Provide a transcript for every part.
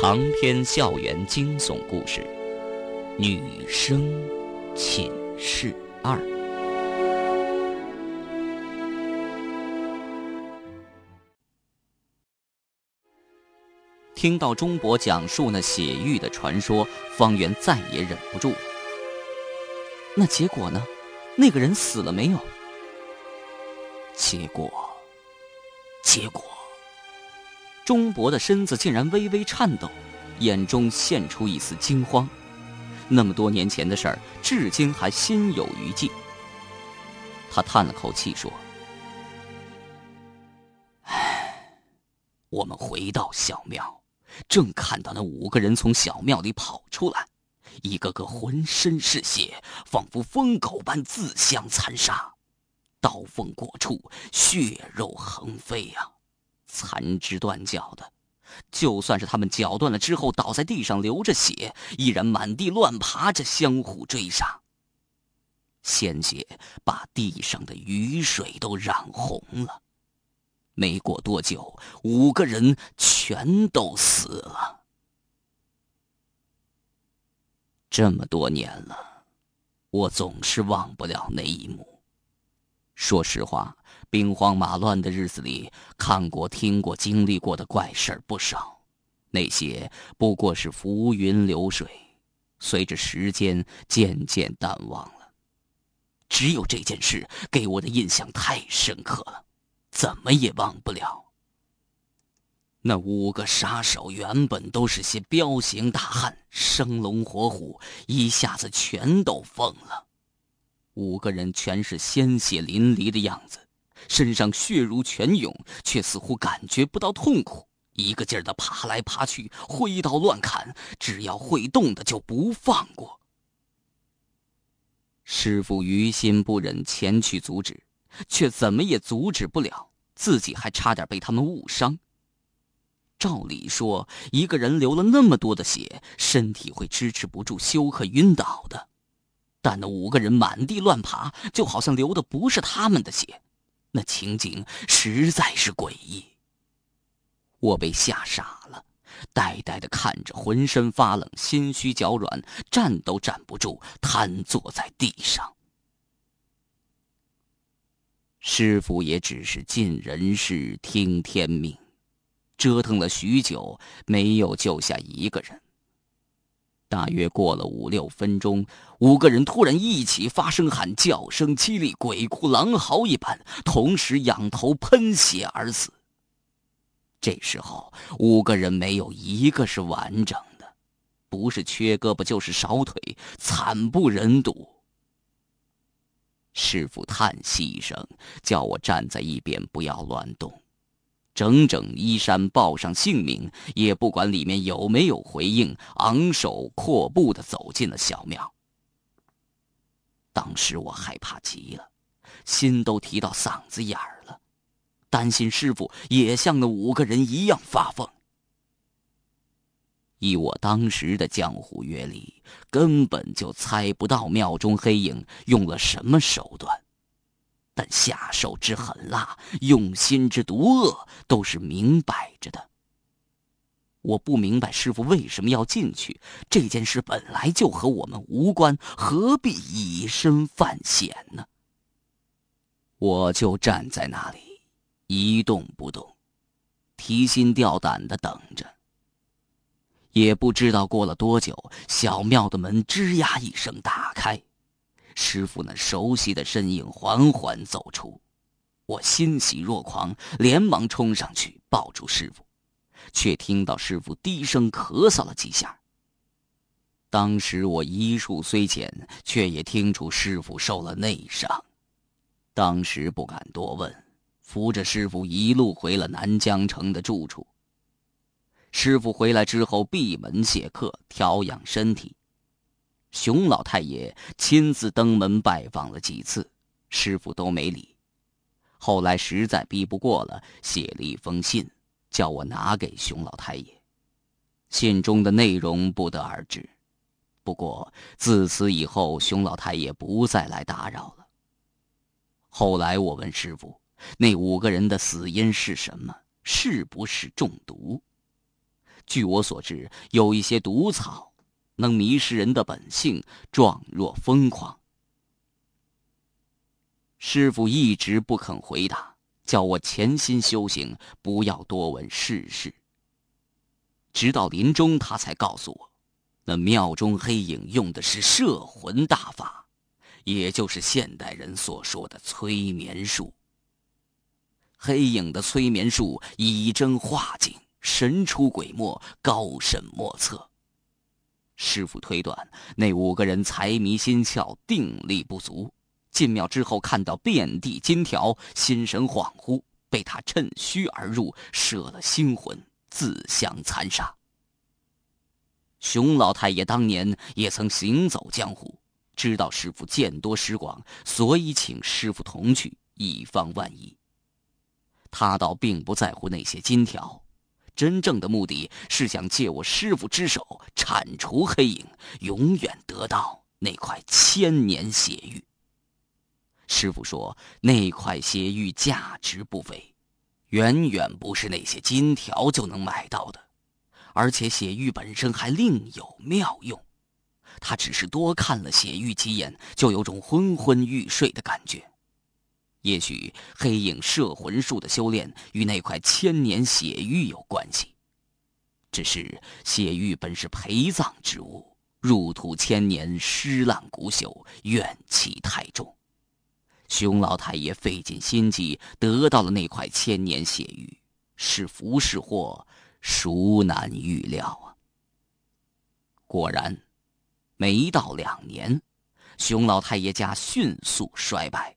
长篇校园惊悚故事《女生寝室二》。听到钟伯讲述那血狱的传说，方圆再也忍不住了。那结果呢？那个人死了没有？结果，结果，钟伯的身子竟然微微颤抖，眼中现出一丝惊慌。那么多年前的事儿，至今还心有余悸。他叹了口气说：“唉，我们回到小庙，正看到那五个人从小庙里跑出来。”一个个浑身是血，仿佛疯狗般自相残杀，刀锋过处，血肉横飞呀，残肢断脚的。就算是他们脚断了之后倒在地上流着血，依然满地乱爬着相互追杀。鲜血把地上的雨水都染红了。没过多久，五个人全都死了。这么多年了，我总是忘不了那一幕。说实话，兵荒马乱的日子里，看过、听过、经历过的怪事不少，那些不过是浮云流水，随着时间渐渐淡忘了。只有这件事给我的印象太深刻了，怎么也忘不了。那五个杀手原本都是些彪形大汉，生龙活虎，一下子全都疯了。五个人全是鲜血淋漓的样子，身上血如泉涌，却似乎感觉不到痛苦，一个劲儿的爬来爬去，挥刀乱砍，只要会动的就不放过。师傅于心不忍前去阻止，却怎么也阻止不了，自己还差点被他们误伤。照理说，一个人流了那么多的血，身体会支持不住，休克晕倒的。但那五个人满地乱爬，就好像流的不是他们的血，那情景实在是诡异。我被吓傻了，呆呆的看着，浑身发冷，心虚脚软，站都站不住，瘫坐在地上。师傅也只是尽人事，听天命。折腾了许久，没有救下一个人。大约过了五六分钟，五个人突然一起发声喊，叫声凄厉，鬼哭狼嚎一般，同时仰头喷血而死。这时候，五个人没有一个是完整的，不是缺胳膊就是少腿，惨不忍睹。师傅叹息一声，叫我站在一边，不要乱动。整整衣衫报上姓名，也不管里面有没有回应，昂首阔步的走进了小庙。当时我害怕极了，心都提到嗓子眼儿了，担心师傅也像那五个人一样发疯。以我当时的江湖阅历，根本就猜不到庙中黑影用了什么手段。但下手之狠辣，用心之毒恶，都是明摆着的。我不明白师傅为什么要进去，这件事本来就和我们无关，何必以身犯险呢？我就站在那里，一动不动，提心吊胆的等着。也不知道过了多久，小庙的门吱呀一声打开。师傅那熟悉的身影缓缓走出，我欣喜若狂，连忙冲上去抱住师傅，却听到师傅低声咳嗽了几下。当时我医术虽浅，却也听出师傅受了内伤，当时不敢多问，扶着师傅一路回了南江城的住处。师傅回来之后，闭门谢客，调养身体。熊老太爷亲自登门拜访了几次，师傅都没理。后来实在逼不过了，写了一封信，叫我拿给熊老太爷。信中的内容不得而知。不过自此以后，熊老太爷不再来打扰了。后来我问师傅，那五个人的死因是什么？是不是中毒？据我所知，有一些毒草能迷失人的本性，状若疯狂。师傅一直不肯回答，叫我潜心修行，不要多问世事。直到临终，他才告诉我，那庙中黑影用的是摄魂大法，也就是现代人所说的催眠术。黑影的催眠术以真化境，神出鬼没，高深莫测。师傅推断，那五个人财迷心窍，定力不足。进庙之后，看到遍地金条，心神恍惚，被他趁虚而入，摄了心魂，自相残杀。熊老太爷当年也曾行走江湖，知道师傅见多识广，所以请师傅同去，以防万一。他倒并不在乎那些金条，真正的目的是想借我师傅之手铲除黑影，永远得到那块千年血玉。师傅说，那块血玉价值不菲，远远不是那些金条就能买到的，而且血玉本身还另有妙用。他只是多看了血玉几眼，就有种昏昏欲睡的感觉。也许黑影摄魂术的修炼与那块千年血玉有关系，只是血玉本是陪葬之物，入土千年，尸烂骨朽，怨气太重。熊老太爷费尽心机得到了那块千年血玉，是福是祸，孰难预料啊！果然，没到两年，熊老太爷家迅速衰败。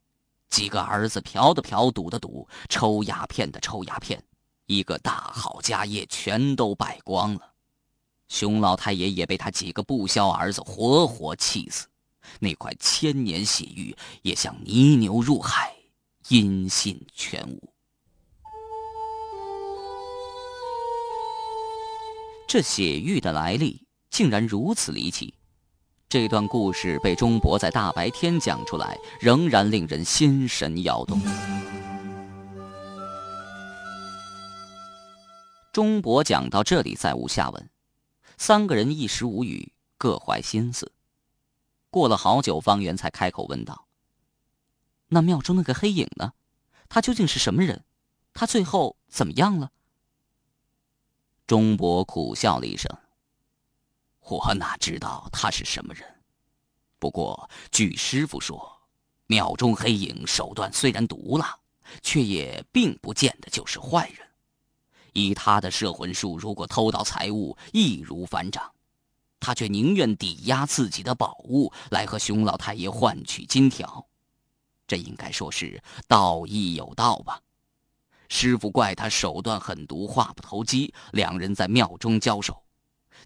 几个儿子嫖的嫖，赌的赌，抽鸦片的抽鸦片，一个大好家业全都败光了。熊老太爷也被他几个不孝儿子活活气死，那块千年血玉也像泥牛入海，音信全无。这血玉的来历竟然如此离奇。这段故事被钟伯在大白天讲出来，仍然令人心神摇动。钟伯讲到这里，再无下文。三个人一时无语，各怀心思。过了好久，方圆才开口问道：“那庙中那个黑影呢？他究竟是什么人？他最后怎么样了？”钟伯苦笑了一声。我哪知道他是什么人？不过据师傅说，庙中黑影手段虽然毒辣，却也并不见得就是坏人。以他的摄魂术，如果偷到财物，易如反掌。他却宁愿抵押自己的宝物来和熊老太爷换取金条，这应该说是道义有道吧。师傅怪他手段狠毒，话不投机，两人在庙中交手。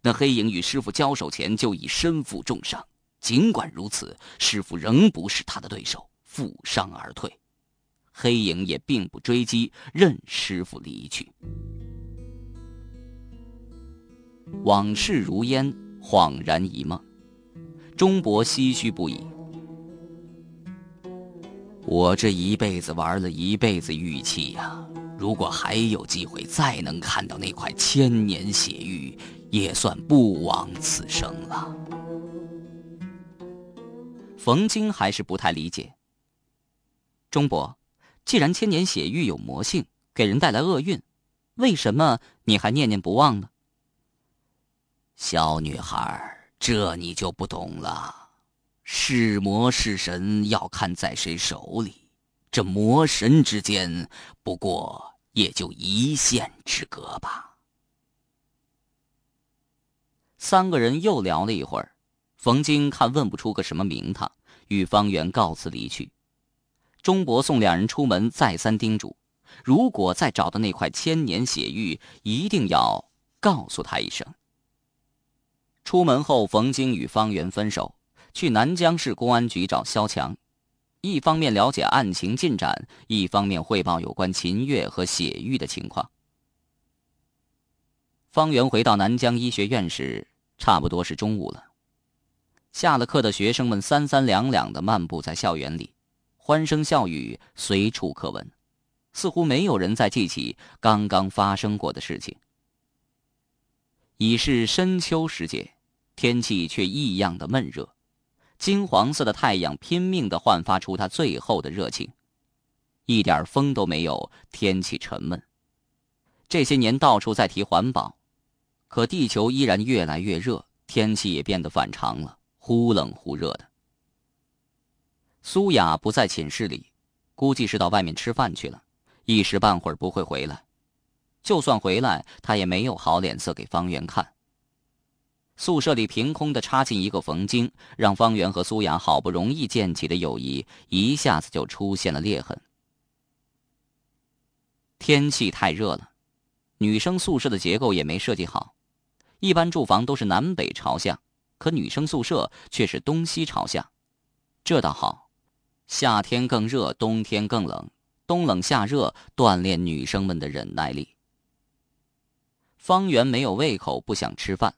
那黑影与师傅交手前就已身负重伤，尽管如此，师傅仍不是他的对手，负伤而退。黑影也并不追击，任师傅离去。往事如烟，恍然一梦。钟伯唏嘘不已。我这一辈子玩了一辈子玉器呀，如果还有机会再能看到那块千年血玉。也算不枉此生了。冯京还是不太理解。钟伯，既然千年血玉有魔性，给人带来厄运，为什么你还念念不忘呢？小女孩，这你就不懂了。是魔是神，要看在谁手里。这魔神之间，不过也就一线之隔吧。三个人又聊了一会儿，冯京看问不出个什么名堂，与方圆告辞离去。钟伯送两人出门，再三叮嘱：如果再找到那块千年血玉，一定要告诉他一声。出门后，冯京与方圆分手，去南江市公安局找肖强，一方面了解案情进展，一方面汇报有关秦月和血玉的情况。方圆回到南江医学院时，差不多是中午了。下了课的学生们三三两两的漫步在校园里，欢声笑语随处可闻，似乎没有人在记起刚刚发生过的事情。已是深秋时节，天气却异样的闷热，金黄色的太阳拼命的焕发出它最后的热情，一点风都没有，天气沉闷。这些年到处在提环保，可地球依然越来越热，天气也变得反常了，忽冷忽热的。苏雅不在寝室里，估计是到外面吃饭去了，一时半会儿不会回来。就算回来，他也没有好脸色给方圆看。宿舍里凭空的插进一个冯京，让方圆和苏雅好不容易建起的友谊一下子就出现了裂痕。天气太热了，女生宿舍的结构也没设计好。一般住房都是南北朝向，可女生宿舍却是东西朝向。这倒好，夏天更热，冬天更冷，冬冷夏热，锻炼女生们的忍耐力。方圆没有胃口，不想吃饭，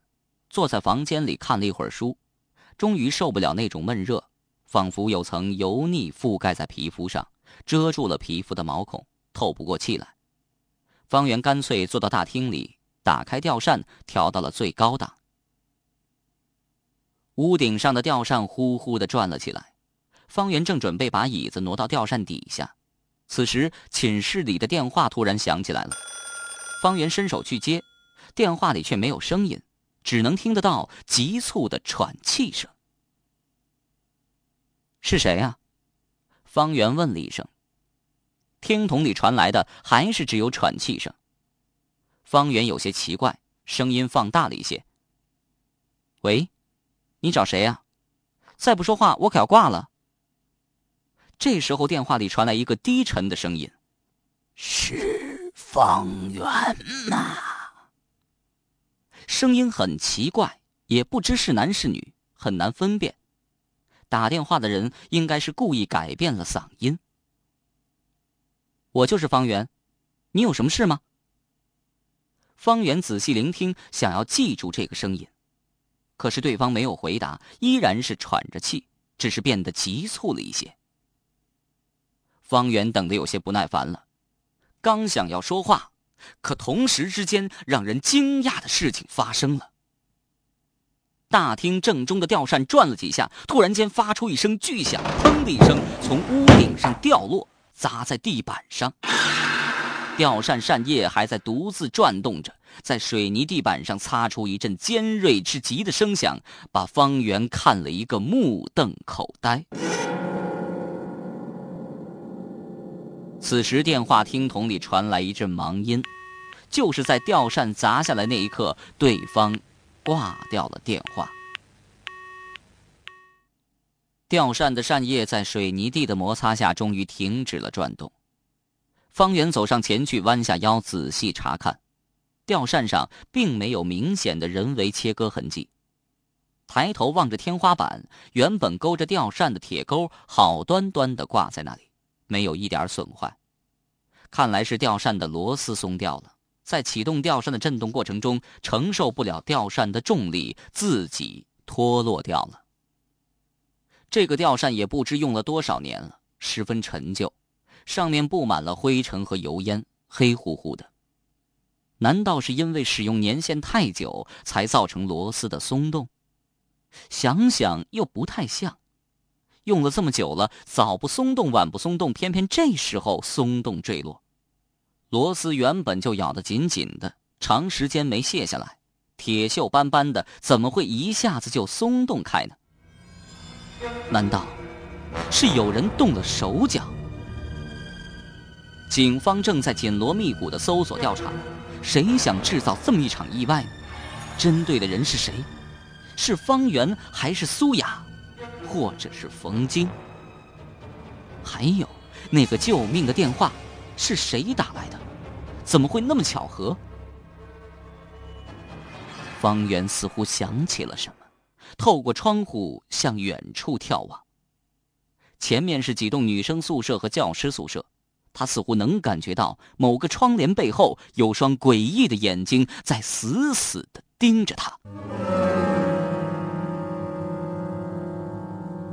坐在房间里看了一会儿书，终于受不了那种闷热，仿佛有层油腻覆盖在皮肤上，遮住了皮肤的毛孔，透不过气来。方圆干脆坐到大厅里，打开吊扇，调到了最高档。屋顶上的吊扇呼呼的转了起来，方圆正准备把椅子挪到吊扇底下，此时寝室里的电话突然响起来了，方圆伸手去接。电话里却没有声音，只能听得到急促的喘气声。是谁呀？方圆问了一声。听筒里传来的还是只有喘气声。方圆有些奇怪，声音放大了一些。喂，你找谁呀？再不说话，我可要挂了。这时候，电话里传来一个低沉的声音：“是方圆吗。”声音很奇怪，也不知是男是女，很难分辨。打电话的人应该是故意改变了嗓音。我就是方圆，你有什么事吗？方圆仔细聆听，想要记住这个声音，可是对方没有回答，依然是喘着气，只是变得急促了一些。方圆等得有些不耐烦了，刚想要说话。可同时之间，让人惊讶的事情发生了。大厅正中的吊扇转了几下，突然间发出一声巨响，砰的一声从屋顶上掉落，砸在地板上。吊扇扇叶还在独自转动着，在水泥地板上擦出一阵尖锐之极的声响，把方圆看了一个目瞪口呆。此时，电话听筒里传来一阵忙音，就是在吊扇砸下来那一刻，对方挂掉了电话。吊扇的扇叶在水泥地的摩擦下，终于停止了转动。方圆走上前去，弯下腰仔细查看，吊扇上并没有明显的人为切割痕迹。抬头望着天花板，原本勾着吊扇的铁钩好端端的挂在那里。没有一点损坏，看来是吊扇的螺丝松掉了，在启动吊扇的震动过程中承受不了吊扇的重力，自己脱落掉了。这个吊扇也不知用了多少年了，十分陈旧，上面布满了灰尘和油烟，黑乎乎的。难道是因为使用年限太久才造成螺丝的松动？想想又不太像。用了这么久了，早不松动，晚不松动，偏偏这时候松动坠落。螺丝原本就咬得紧紧的，长时间没卸下来，铁锈斑斑的，怎么会一下子就松动开呢？难道是有人动了手脚？警方正在紧锣密鼓的搜索调查，谁想制造这么一场意外呢？针对的人是谁？是方圆还是苏雅？或者是冯晶，还有那个救命的电话，是谁打来的？怎么会那么巧合？方圆似乎想起了什么，透过窗户向远处眺望。前面是几栋女生宿舍和教师宿舍，他似乎能感觉到某个窗帘背后有双诡异的眼睛在死死的盯着他。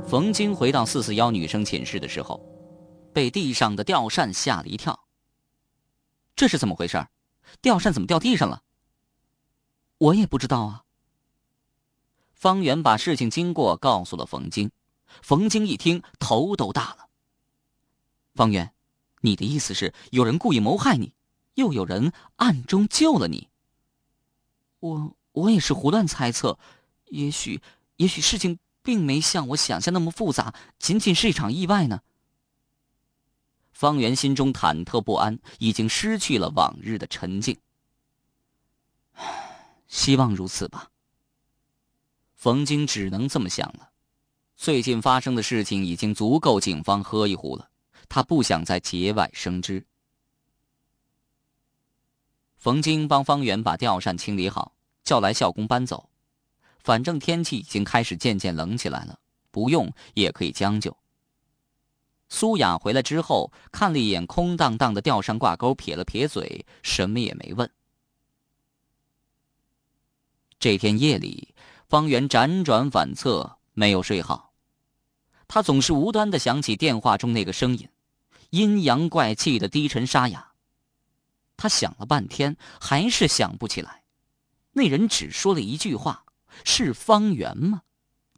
冯晶回到四四幺女生寝室的时候，被地上的吊扇吓了一跳。这是怎么回事？吊扇怎么掉地上了？我也不知道啊。方圆把事情经过告诉了冯晶，冯晶一听头都大了。方圆，你的意思是有人故意谋害你，又有人暗中救了你？我我也是胡乱猜测，也许也许事情并没像我想象那么复杂，仅仅是一场意外呢。方圆心中忐忑不安，已经失去了往日的沉静。希望如此吧。冯京只能这么想了。最近发生的事情已经足够警方喝一壶了，他不想再节外生枝。冯京帮方圆把吊扇清理好，叫来校工搬走。反正天气已经开始渐渐冷起来了，不用也可以将就。苏雅回来之后，看了一眼空荡荡的吊扇挂钩，撇了撇嘴，什么也没问。这天夜里，方圆辗转反侧，没有睡好。他总是无端的想起电话中那个声音，阴阳怪气的低沉沙哑。他想了半天，还是想不起来，那人只说了一句话：“是方圆吗？”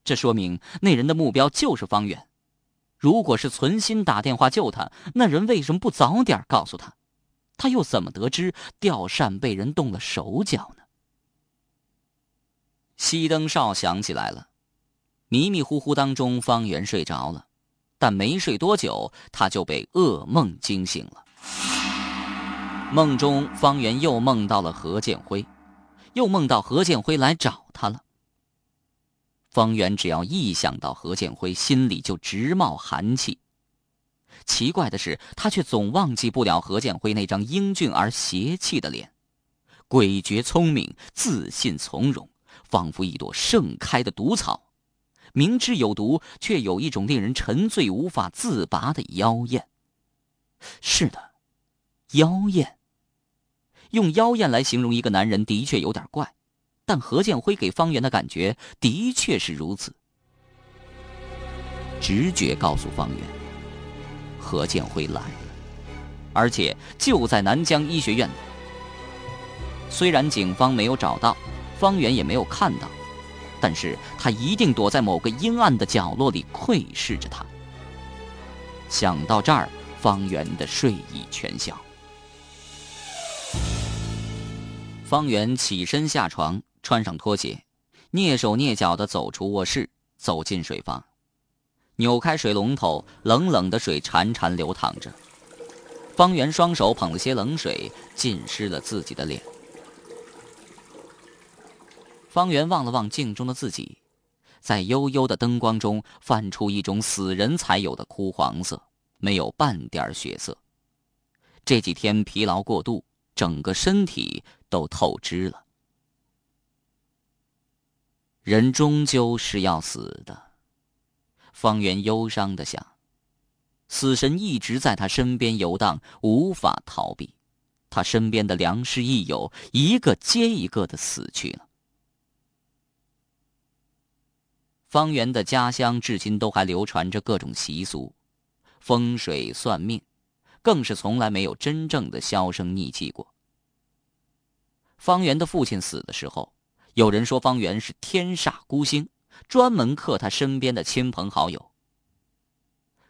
这说明那人的目标就是方圆。如果是存心打电话救他，那人为什么不早点告诉他？他又怎么得知吊扇被人动了手脚呢？熄灯哨响起来了，迷迷糊糊当中，方圆睡着了，但没睡多久，他就被噩梦惊醒了。梦中，方圆又梦到了何建辉，又梦到何建辉来找他了。方圆只要一想到何建辉，心里就直冒寒气。奇怪的是，他却总忘记不了何建辉那张英俊而邪气的脸，诡谲聪明，自信从容。仿佛一朵盛开的毒草，明知有毒，却有一种令人沉醉无法自拔的妖艳。是的，妖艳。用妖艳来形容一个男人的确有点怪，但何建辉给方圆的感觉的确是如此。直觉告诉方圆，何建辉来了，而且就在南疆医学院。虽然警方没有找到。方圆也没有看到，但是他一定躲在某个阴暗的角落里窥视着他。想到这儿，方圆的睡意全消。方圆起身下床，穿上拖鞋，蹑手蹑脚地走出卧室，走进水房，扭开水龙头，冷冷的水潺潺流淌着。方圆双手捧了些冷水，浸湿了自己的脸。方圆望了望镜中的自己，在幽幽的灯光中泛出一种死人才有的枯黄色，没有半点血色。这几天疲劳过度，整个身体都透支了。人终究是要死的，方圆忧伤的想。死神一直在他身边游荡，无法逃避。他身边的良师益友，一个接一个的死去了。方圆的家乡至今都还流传着各种习俗，风水算命，更是从来没有真正的销声匿迹过。方圆的父亲死的时候，有人说方圆是天煞孤星，专门克他身边的亲朋好友。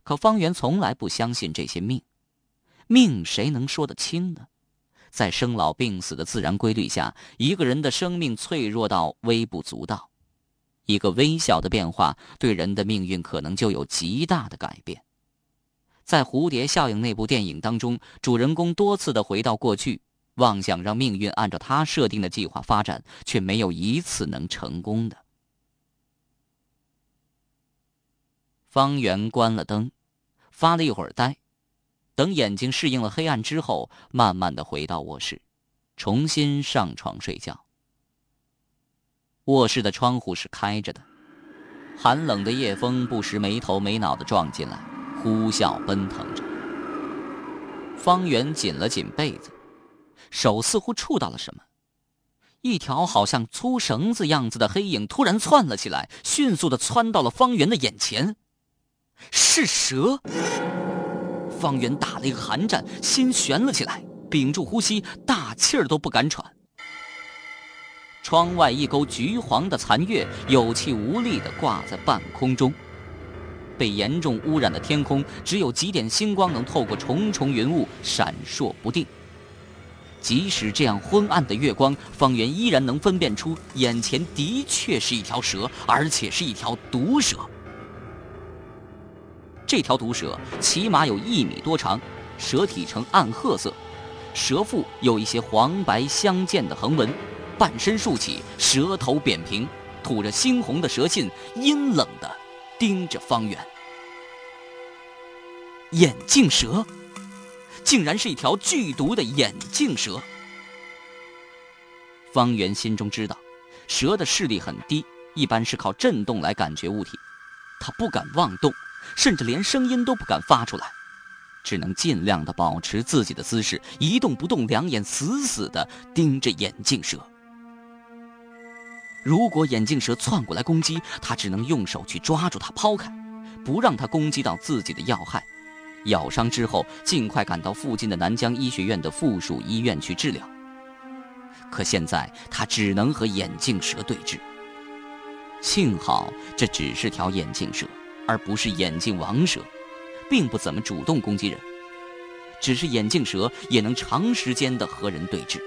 可方圆从来不相信这些命，命谁能说得清呢？在生老病死的自然规律下，一个人的生命脆弱到微不足道。一个微小的变化，对人的命运可能就有极大的改变。在《蝴蝶效应》那部电影当中，主人公多次的回到过去，妄想让命运按照他设定的计划发展，却没有一次能成功的。方圆关了灯，发了一会儿呆，等眼睛适应了黑暗之后，慢慢的回到卧室，重新上床睡觉。卧室的窗户是开着的，寒冷的夜风不时没头没脑的撞进来，呼啸奔腾着。方圆紧了紧被子，手似乎触到了什么，一条好像粗绳子样子的黑影突然窜了起来，迅速的窜到了方圆的眼前，是蛇。方圆打了一个寒战，心悬了起来，屏住呼吸，大气儿都不敢喘。窗外一钩橘黄的残月有气无力地挂在半空中。被严重污染的天空，只有几点星光能透过重重云雾闪烁不定。即使这样昏暗的月光，方圆依然能分辨出眼前的确是一条蛇，而且是一条毒蛇。这条毒蛇起码有一米多长，蛇体呈暗褐色，蛇腹有一些黄白相间的横纹，半身竖起，蛇头扁平，吐着猩红的蛇信，阴冷的盯着方圆。眼镜蛇，竟然是一条剧毒的眼镜蛇。方圆心中知道，蛇的视力很低，一般是靠震动来感觉物体。他不敢妄动，甚至连声音都不敢发出来，只能尽量的保持自己的姿势，一动不动，两眼死死的盯着眼镜蛇。如果眼镜蛇窜过来攻击，他只能用手去抓住它，抛开，不让它攻击到自己的要害。咬伤之后，尽快赶到附近的南疆医学院的附属医院去治疗。可现在他只能和眼镜蛇对峙。幸好这只是条眼镜蛇，而不是眼镜王蛇，并不怎么主动攻击人。只是眼镜蛇也能长时间的和人对峙。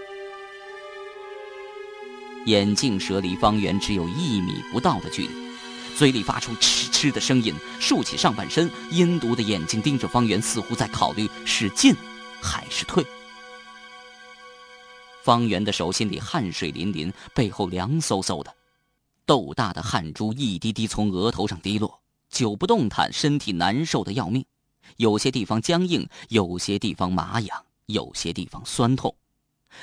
眼镜蛇离方圆只有一米不到的距离。嘴里发出嗤嗤的声音，竖起上半身，阴毒的眼睛盯着方圆，似乎在考虑是进还是退。方圆的手心里汗水淋淋，背后凉飕飕的，豆大的汗珠一滴滴从额头上滴落，久不动弹，身体难受的要命，有些地方僵硬，有些地方麻痒，有些地方酸痛。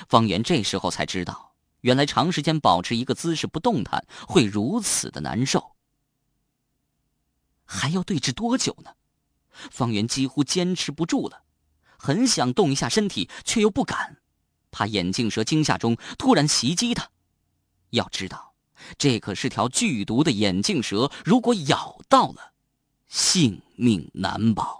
方圆这时候才知道，原来长时间保持一个姿势不动弹会如此的难受。还要对峙多久呢？方圆几乎坚持不住了，很想动一下身体，却又不敢，怕眼镜蛇惊吓中突然袭击他。要知道，这可是条剧毒的眼镜蛇，如果咬到了，性命难保。